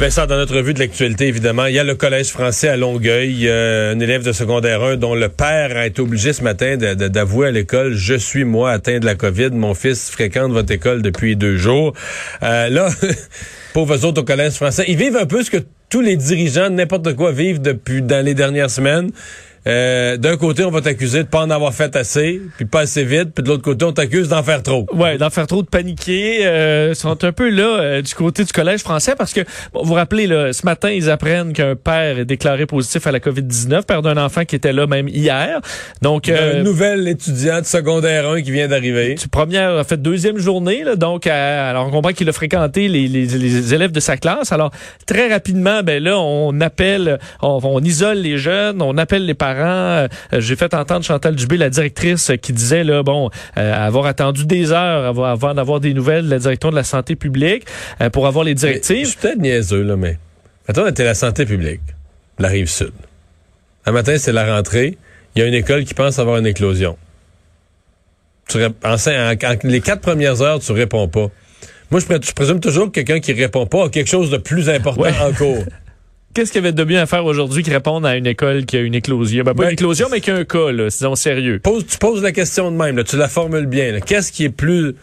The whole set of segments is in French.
Vincent, dans notre revue de l'actualité, évidemment, il y a le Collège français à Longueuil, euh, un élève de secondaire 1 dont le père a été obligé ce matin d'avouer à l'école « Je suis, moi, atteint de la COVID. Mon fils fréquente votre école depuis deux jours. Euh, là, pauvres autres au Collège français, ils vivent un peu ce que tous les dirigeants n'importe quoi vivent depuis dans les dernières semaines. Euh, d'un côté, on va t'accuser de pas en avoir fait assez, puis pas assez vite, puis de l'autre côté, on t'accuse d'en faire trop. Ouais, d'en faire trop, de paniquer. Euh, sont un peu là euh, du côté du collège français parce que vous vous rappelez là, ce matin, ils apprennent qu'un père est déclaré positif à la COVID-19, père d'un enfant qui était là même hier. Donc euh, une nouvelle étudiante secondaire 1 qui vient d'arriver. Première, en fait deuxième journée là, donc alors on comprend qu'il a fréquenté les, les, les, élèves de sa classe. Alors très rapidement, ben là, on appelle, on, on isole les jeunes, on appelle les parents euh, j'ai fait entendre Chantal Dubé, la directrice, qui disait là, bon, euh, avoir attendu des heures avant, d'avoir des nouvelles de la direction de la santé publique euh, pour avoir les directives. Je suis peut-être niaiseux là, mais attends, était la santé publique, la rive sud. Un matin, c'est la rentrée. Il y a une école qui pense avoir une éclosion. Tu en, les quatre premières heures, tu réponds pas. Moi, je, présume toujours que quelqu'un qui répond pas a quelque chose de plus important en cours. qu'est-ce qu'il y avait de bien à faire aujourd'hui qui répondent à une école qui a une éclosion? Ben, pas une ben, éclosion, mais qui a un cas, là, disons sérieux. Pose, tu poses la question de même, là, tu la formules bien. Qu'est-ce qui est plus...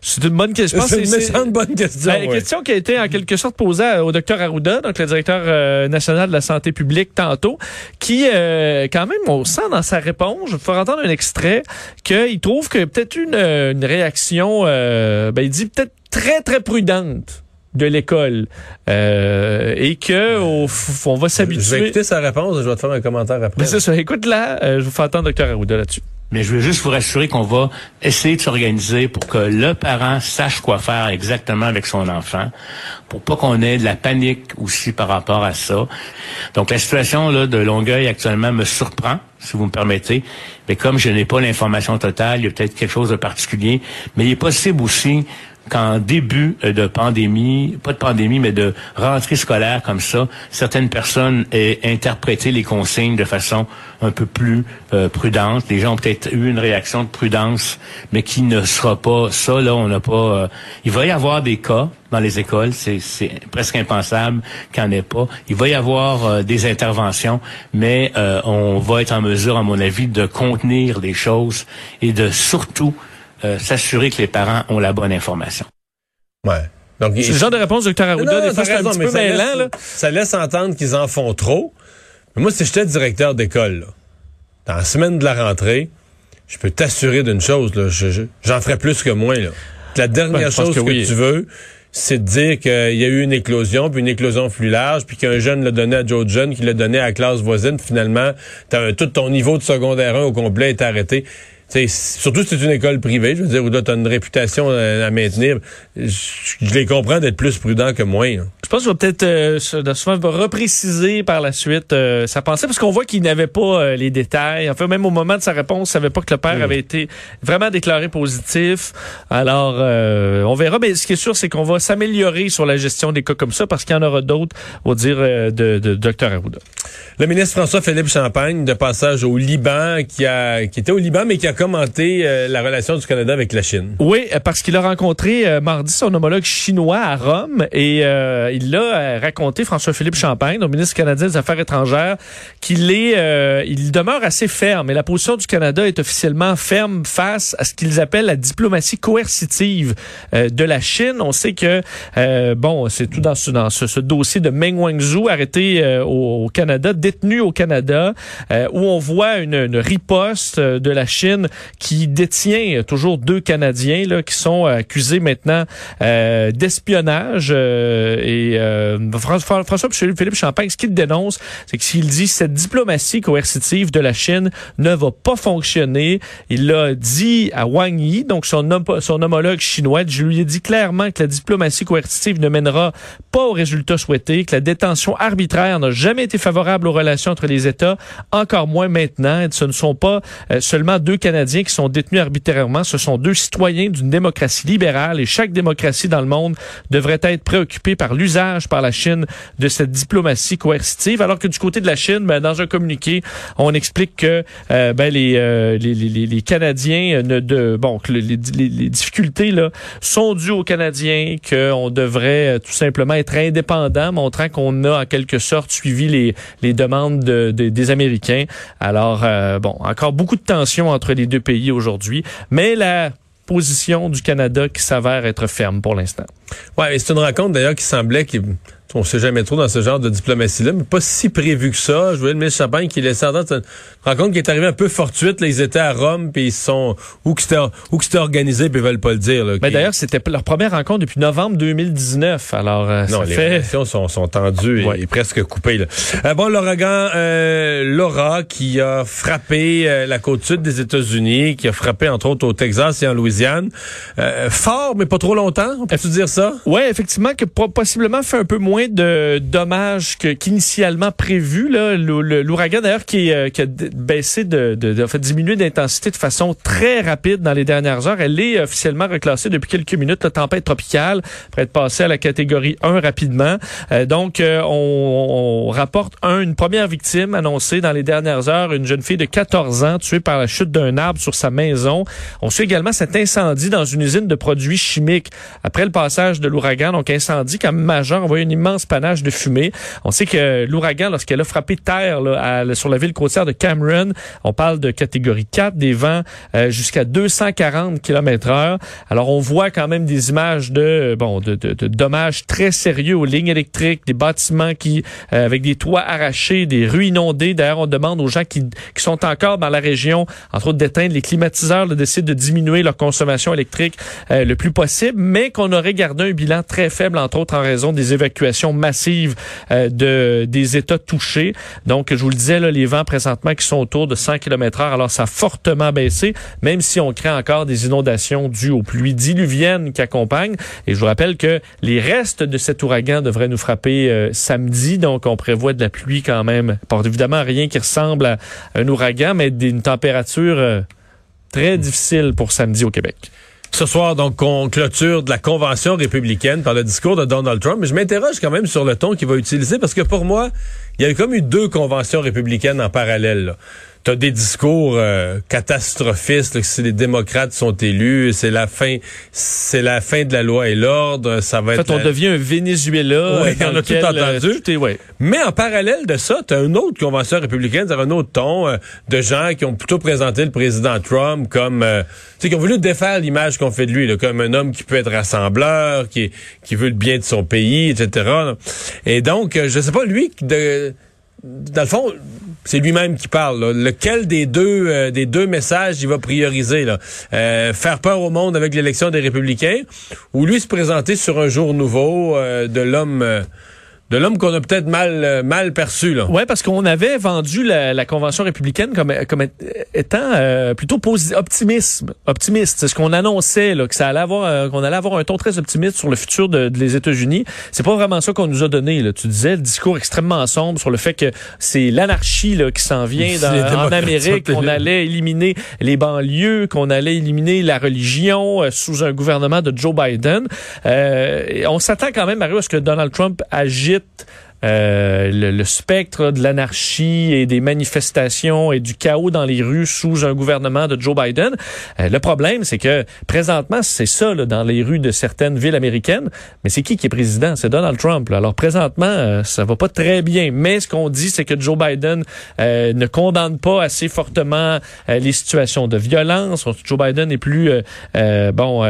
C'est une bonne question. C'est une bonne question. La question qui a été en quelque sorte posée au docteur Arruda, donc le directeur euh, national de la santé publique tantôt, qui euh, quand même, on sent dans sa réponse, je vais faire entendre un extrait, qu'il trouve que peut-être une, une réaction, euh, ben, il dit peut-être très très prudente de l'école euh, et que on va s'habituer. Je vais écouter sa réponse, je vais te faire un commentaire après. C'est ça, écoute là, euh, je vous fais entendre Dr Arruda là-dessus. Mais je veux juste vous rassurer qu'on va essayer de s'organiser pour que le parent sache quoi faire exactement avec son enfant, pour pas qu'on ait de la panique aussi par rapport à ça. Donc la situation là de Longueuil actuellement me surprend, si vous me permettez. Mais comme je n'ai pas l'information totale, il y a peut-être quelque chose de particulier. Mais il est possible aussi qu'en début euh, de pandémie, pas de pandémie, mais de rentrée scolaire comme ça, certaines personnes aient interprété les consignes de façon un peu plus euh, prudente. Les gens ont peut-être eu une réaction de prudence, mais qui ne sera pas ça. Là, on n'a pas. Euh, il va y avoir des cas dans les écoles, c'est presque impensable qu'il n'y en ait pas. Il va y avoir des interventions, mais on va être en mesure, à mon avis, de contenir les choses et de surtout euh, s'assurer que les parents ont la bonne information. Ouais. Donc, c'est le genre de réponse, docteur Arruda, des fois, c'est un petit peu mêlant. Là. Ça laisse entendre qu'ils en font trop. Mais moi, si j'étais directeur d'école, dans la semaine de la rentrée, je peux t'assurer d'une chose, là, j'en ferais plus que moi. Là. La dernière chose que, tu veux, c'est de dire qu'il y a eu une éclosion, puis une éclosion plus large, puis qu'un jeune l'a donné à Joe John, qui l'a donné à la classe voisine. Finalement, as tout ton niveau de secondaire 1 au complet est arrêté surtout si c'est une école privée, je veux dire, où tu as une réputation à, maintenir, je, les comprends d'être plus prudents que moi. Je pense qu'il va peut-être euh, souvent repréciser par la suite euh, sa pensée, parce qu'on voit qu'il n'avait pas euh, les détails. En fait, même au moment de sa réponse, il savait pas que le père avait été vraiment déclaré positif. Alors, euh, on verra. Mais ce qui est sûr, c'est qu'on va s'améliorer sur la gestion des cas comme ça, parce qu'il y en aura d'autres, au dire de, de Dr Arruda. Le ministre François-Philippe Champagne, de passage au Liban, qui, a, qui était au Liban, mais qui a commenté euh, la relation du Canada avec la Chine. Oui, parce qu'il a rencontré euh, mardi son homologue chinois à Rome et euh, il a raconté, François-Philippe Champagne, le ministre canadien des Affaires étrangères, qu'il est, il demeure assez ferme et la position du Canada est officiellement ferme face à ce qu'ils appellent la diplomatie coercitive de la Chine. On sait que, bon, c'est tout dans, ce, dans ce, dossier de Meng Wanzhou arrêté au, au, Canada, détenu au Canada, où on voit une, une riposte de la Chine qui détient toujours deux Canadiens là, qui sont accusés maintenant euh, d'espionnage. Euh, et euh, François, François Philippe Champagne, ce qu'il dénonce, c'est qu'il dit cette diplomatie coercitive de la Chine ne va pas fonctionner. Il l'a dit à Wang Yi, donc son, homologue chinois. Je lui ai dit clairement que la diplomatie coercitive ne mènera pas au résultat souhaité, que la détention arbitraire n'a jamais été favorable aux relations entre les États, encore moins maintenant. ce ne sont pas seulement deux Canadiens qui sont détenus arbitrairement. Ce sont deux citoyens d'une démocratie libérale et chaque démocratie dans le monde devrait être préoccupée par l'usage usage par la Chine de cette diplomatie coercitive, alors que du côté de la Chine, ben, dans un communiqué, on explique que euh, ben, les, les, les, les, Canadiens ne de bon que les, les, difficultés là sont dues aux Canadiens, qu'on devrait tout simplement être indépendant, montrant qu'on a en quelque sorte suivi les, les demandes de, des Américains. Alors bon, encore beaucoup de tensions entre les deux pays aujourd'hui, mais la position du Canada qui s'avère être ferme pour l'instant. Ouais, c'est une rencontre d'ailleurs qui semblait qu'il on sait jamais trop dans ce genre de diplomatie-là, mais pas si prévu que ça. Je voyais le ministre Champagne qui laissait entendre une rencontre qui est arrivée un peu fortuite. Là, ils étaient à Rome, puis ils sont ou que c'était organisé, puis ils veulent pas le dire. Là, mais d'ailleurs, c'était leur première rencontre depuis novembre 2019. Alors, euh, non, les relations sont, sont tendues et, presque coupées. Là. Euh, bon, l'ouragan euh, Laura qui a frappé euh, la côte sud des États-Unis, qui a frappé entre autres au Texas et en Louisiane, fort, mais pas trop longtemps. On peut-tu dire ça? Oui, effectivement, que possiblement fait un peu moins de dommages qu'initialement prévu. L'ouragan, d'ailleurs, qui, euh, qui, a baissé, de, de, de fait, diminué d'intensité de façon très rapide dans les dernières heures. Elle est officiellement reclassée depuis quelques minutes, la tempête tropicale, après être passée à la catégorie 1 rapidement. Euh, donc, euh, on, on, rapporte un, une première victime annoncée dans les dernières heures, une jeune fille de 14 ans tuée par la chute d'un arbre sur sa maison. On suit également cet incendie dans une usine de produits chimiques. Après le passage de l'ouragan, donc incendie même majeur, on voit une immense de fumée. On sait que l'ouragan, lorsqu'elle a frappé terre sur la ville côtière de Cameron, on parle de catégorie 4, des vents euh, jusqu'à 240 km heure. Alors, on voit quand même des images de, bon, de, dommages très sérieux aux lignes électriques, des bâtiments qui, euh, avec des toits arrachés, des rues inondées. D'ailleurs, on demande aux gens qui, sont encore dans la région, entre autres d'éteindre les climatiseurs, d'essayer de diminuer leur consommation électrique euh, le plus possible, mais qu'on aurait gardé un bilan très faible, entre autres en raison des évacuations massive euh, de des États touchés. Donc, je vous le disais, là, les vents présentement qui sont autour de 100 km heure, alors ça a fortement baissé, même si on craint encore des inondations dues aux pluies diluviennes qui accompagnent. Et je vous rappelle que les restes de cet ouragan devraient nous frapper euh, samedi, donc on prévoit de la pluie quand même. Pas évidemment rien qui ressemble à un ouragan, mais d'une température euh, très difficile pour samedi au Québec. Ce soir, donc, on clôture de la convention républicaine par le discours de Donald Trump. Mais je m'interroge quand même sur le ton qu'il va utiliser parce que pour moi, il y a comme eu deux conventions républicaines en parallèle. T'as des discours euh, catastrophistes si les démocrates sont élus, c'est la fin, c'est la fin de la loi et l'ordre, ça va en fait, on devient un Venezuela. Oui, on a tout entendu. Euh, Mais en parallèle de ça, t'as une autre convention républicaine, ça un autre ton euh, de gens qui ont plutôt présenté le président Trump comme, tu sais, qui ont voulu défaire l'image qu'on fait de lui, là, comme un homme qui peut être rassembleur, qui qui veut le bien de son pays, etc. Et donc, je sais pas lui de dans le fond, c'est lui-même qui parle. Lequel des deux euh, des deux messages il va prioriser là? Euh, faire peur au monde avec l'élection des républicains ou lui se présenter sur un jour nouveau euh, de l'homme de l'homme qu'on a peut-être mal euh, mal perçu là. Ouais, parce qu'on avait vendu la, la, convention républicaine comme comme étant euh, plutôt optimisme, optimiste. C'est ce qu'on annonçait là, que ça allait avoir euh, qu'on allait avoir un ton très optimiste sur le futur de, des États-Unis. C'est pas vraiment ça qu'on nous a donné là. Tu disais le discours extrêmement sombre sur le fait que c'est l'anarchie là qui s'en vient dans, en Amérique, qu'on allait éliminer les banlieues, qu'on allait éliminer la religion sous un gouvernement de Joe Biden. on s'attend quand même Mario à ce que Donald Trump agisse vite euh, le, spectre de l'anarchie et des manifestations et du chaos dans les rues sous un gouvernement de Joe Biden. Euh, le problème, c'est que présentement, c'est ça là, dans les rues de certaines villes américaines. Mais c'est qui qui est président? C'est Donald Trump. Alors présentement, euh, ça va pas très bien. Mais ce qu'on dit, c'est que Joe Biden ne condamne pas assez fortement les situations de violence. Joe Biden est plus bon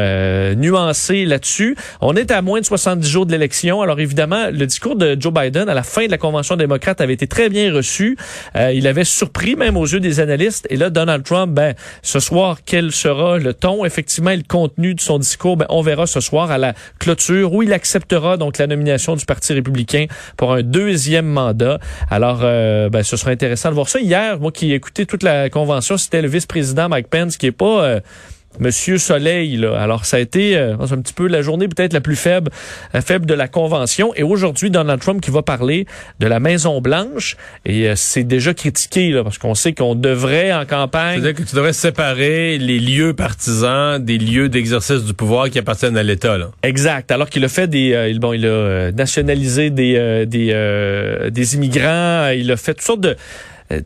nuancé là-dessus. On est à moins de 70 jours de l'élection. Alors évidemment, le discours de Joe Biden à la fin de la convention démocrate avait été très bien reçu. Euh, il avait surpris même aux yeux des analystes. Et là, Donald Trump, ben, ce soir, quel sera le ton, effectivement, et le contenu de son discours? Ben, on verra ce soir à la clôture où il acceptera donc la nomination du Parti républicain pour un deuxième mandat. Alors, euh, ben, ce sera intéressant de voir ça. Hier, moi qui ai écouté toute la convention, c'était le vice-président Mike Pence qui est pas... Euh, Monsieur Soleil. Là. Alors, ça a été euh, un petit peu la journée peut-être la plus faible, euh, faible de la convention. Et aujourd'hui, Donald Trump qui va parler de la Maison Blanche. Et euh, c'est déjà critiqué là, parce qu'on sait qu'on devrait en campagne. C'est-à-dire que tu devrais séparer les lieux partisans des lieux d'exercice du pouvoir qui appartiennent à l'État. Exact. Alors qu'il a fait des, bon, il a nationalisé des des des immigrants. Il a fait toutes sortes de euh,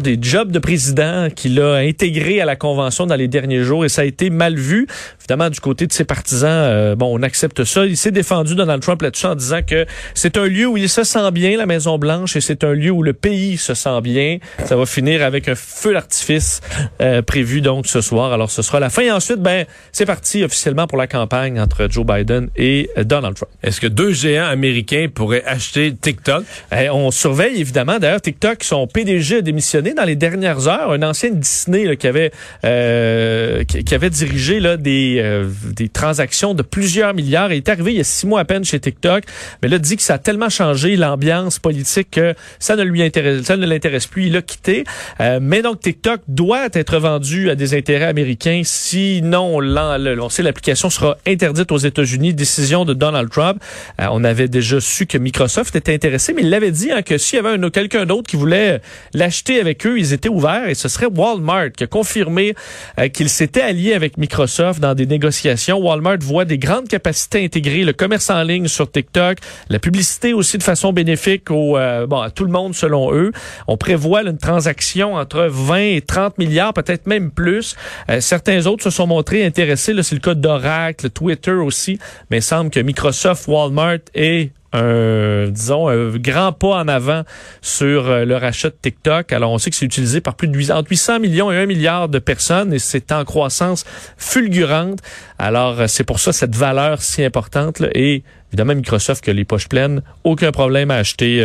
des jobs de président qu'il a intégré à la convention dans les derniers jours et ça a été mal vu. Évidemment, du côté de ses partisans, euh, bon, on accepte ça. Il s'est défendu Donald Trump là-dessus en disant que c'est un lieu où il se sent bien, la Maison Blanche, et c'est un lieu où le pays se sent bien. Ça va finir avec un feu d'artifice euh, prévu donc ce soir. Alors, ce sera la fin. Et ensuite, ben, c'est parti officiellement pour la campagne entre Joe Biden et Donald Trump. Est-ce que deux géants américains pourraient acheter TikTok? Eh, on surveille évidemment. D'ailleurs, TikTok sont PDG a démissionné dans les dernières heures. Un ancien Disney qui avait euh, qui, avait dirigé là, des, euh, des transactions de plusieurs milliards. Il est arrivé il y a six mois à peine chez TikTok, mais là dit que ça a tellement changé l'ambiance politique que ça ne lui intéresse, ça ne l'intéresse plus. Il a quitté. Euh, mais donc TikTok doit être vendu à des intérêts américains. Sinon, on sait l'application sera interdite aux États-Unis. Décision de Donald Trump. on avait déjà su que Microsoft était intéressé, mais il l'avait dit hein, que s'il y avait quelqu'un d'autre qui voulait l'acheter avec eux, ils étaient ouverts et ce serait Walmart qui a confirmé euh, qu'il s'était allié avec Microsoft dans des négociations. Walmart voit des grandes capacités intégrées, le commerce en ligne sur TikTok, la publicité aussi de façon bénéfique au, euh, bon, à tout le monde selon eux. On prévoit une transaction entre 20 et 30 milliards, peut-être même plus. Euh, certains autres se sont montrés intéressés. C'est le cas d'Oracle, Twitter aussi, mais il semble que Microsoft, Walmart et un, disons, un grand pas en avant sur euh, le rachat de TikTok. Alors, on sait que c'est utilisé par plus de 800 millions et 1 milliard de personnes et c'est en croissance fulgurante. Alors, euh, c'est pour ça cette valeur si importante. Et évidemment, Microsoft qui a les poches pleines, aucun problème à acheter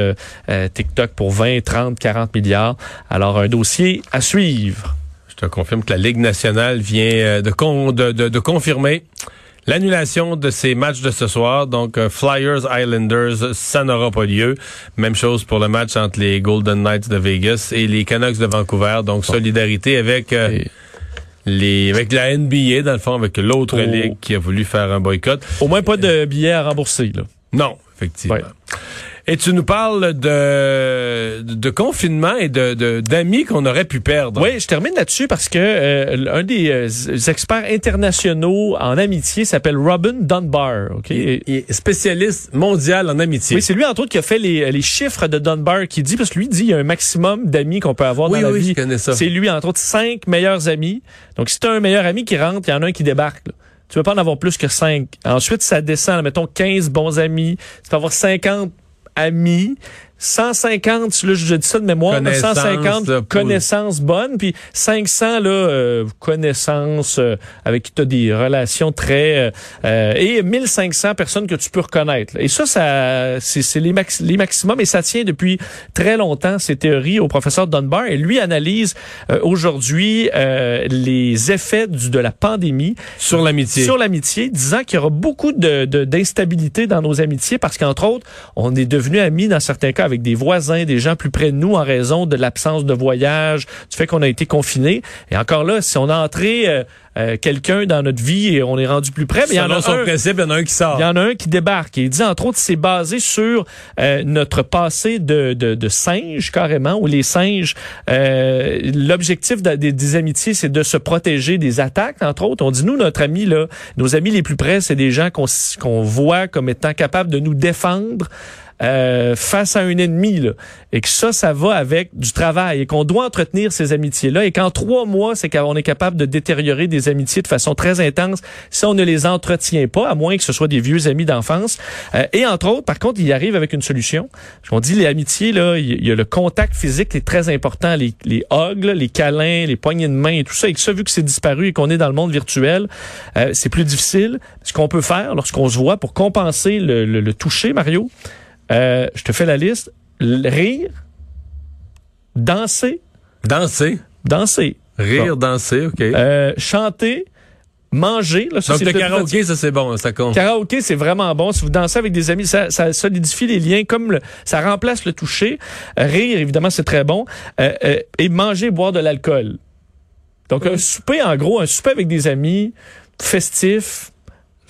euh, TikTok pour 20, 30, 40 milliards. Alors, un dossier à suivre. Je te confirme que la Ligue nationale vient de confirmer L'annulation de ces matchs de ce soir, donc euh, Flyers Islanders, ça n'aura pas lieu. Même chose pour le match entre les Golden Knights de Vegas et les Canucks de Vancouver. Donc solidarité avec euh, les avec la NBA dans le fond, avec l'autre oh. ligue qui a voulu faire un boycott. Au moins pas de billets à rembourser là. Non, effectivement. Et tu nous parles de, de confinement et de d'amis qu'on aurait pu perdre. Oui, je termine là-dessus parce que euh, un des euh, experts internationaux en amitié s'appelle Robin Dunbar. Okay? Il, est spécialiste mondial en amitié. Oui, c'est lui entre autres qui a fait les, les chiffres de Dunbar qui dit parce que lui dit il y a un maximum d'amis qu'on peut avoir dans la vie. Oui, C'est lui entre autres cinq meilleurs amis. Donc si tu as un meilleur ami qui rentre, il y en a un qui débarque. Là. Tu peux pas en avoir plus que cinq. Ensuite, ça descend, mettons 15 bons amis. Tu peux avoir 50 amis 150, là, je dis ça de mémoire, 150 connaissances bonnes, puis 500 là, euh, connaissances euh, avec qui tu as des relations très... Euh, euh et 1500 personnes que tu peux reconnaître. Et ça, ça c'est les, max, les maximums, et ça tient depuis très longtemps, ces théories, au professeur Dunbar. Et lui analyse aujourd'hui les effets du, de la pandémie sur l'amitié. Sur l'amitié, disant qu'il y aura beaucoup de d'instabilité dans nos amitiés, parce qu'entre autres, on est devenu amis dans certains cas avec des voisins, des gens plus près de nous en raison de l'absence de voyage, du fait qu'on a été confiné. Et encore là, si on a entré euh, euh, quelqu'un dans notre vie et on est rendu plus près, mais il y en a son un, principe, il y en a un qui sort. Il y en a un qui débarque. Et il dit entre autres, c'est basé sur euh, notre passé de, de, de singe carrément, où les singes, l'objectif des, des, amitiés, c'est de se protéger des attaques, entre autres. On dit nous, notre ami là, nos amis les plus près, c'est des gens qu'on qu'on voit comme étant capables de nous défendre. Euh, face à un ennemi, là, et que ça, ça va avec du travail, et qu'on doit entretenir ces amitiés-là, et qu'en trois mois, c'est qu'on est capable de détériorer des amitiés de façon très intense si on ne les entretient pas, à moins que ce soit des vieux amis d'enfance. Euh, et entre autres, par contre, il arrive avec une solution. On dit les amitiés, là, il y a le contact physique qui est très important, les, les hugs, les câlins, les poignées de main et tout ça. Et que ça, vu que c'est disparu et qu'on est dans le monde virtuel, euh, c'est plus difficile. Ce qu'on peut faire lorsqu'on se voit pour compenser le, le, le toucher, Mario, euh, je te fais la liste. Rire, danser. Danser. Danser. Rire, danser, OK. Euh, chanter, manger. Là, ça, Donc le karaoké, ça c'est bon, ça compte. Karaoké, c'est vraiment bon. Si vous dansez avec des amis, ça, ça solidifie les liens, comme ça remplace le toucher. rire, évidemment, c'est très bon. Euh, et manger, boire de l'alcool Donc, un souper, en gros, un souper avec des amis, festif,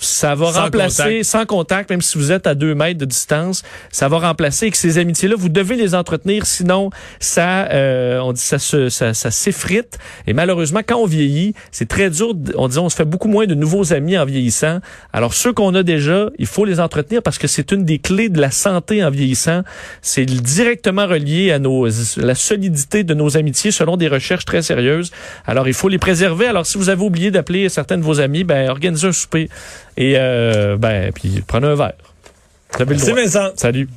ça va Sans remplacer, contact. sans contact, même si vous êtes à deux mètres de distance, ça va remplacer et que ces amitiés-là, vous devez les entretenir, sinon ça, euh, on dit ça se, ça, ça s'effrite. Et malheureusement, quand on vieillit, c'est très dur. On dit, on se fait beaucoup moins de nouveaux amis en vieillissant. Alors ceux qu'on a déjà, il faut les entretenir parce que c'est une des clés de la santé en vieillissant. C'est directement relié à nos, la solidité de nos amitiés selon des recherches très sérieuses. Alors il faut les préserver. Alors si vous avez oublié d'appeler certains de vos amis, ben organisez un souper et euh, ben puis prenez un verre. Vous avez le Merci droit. Vincent. Salut.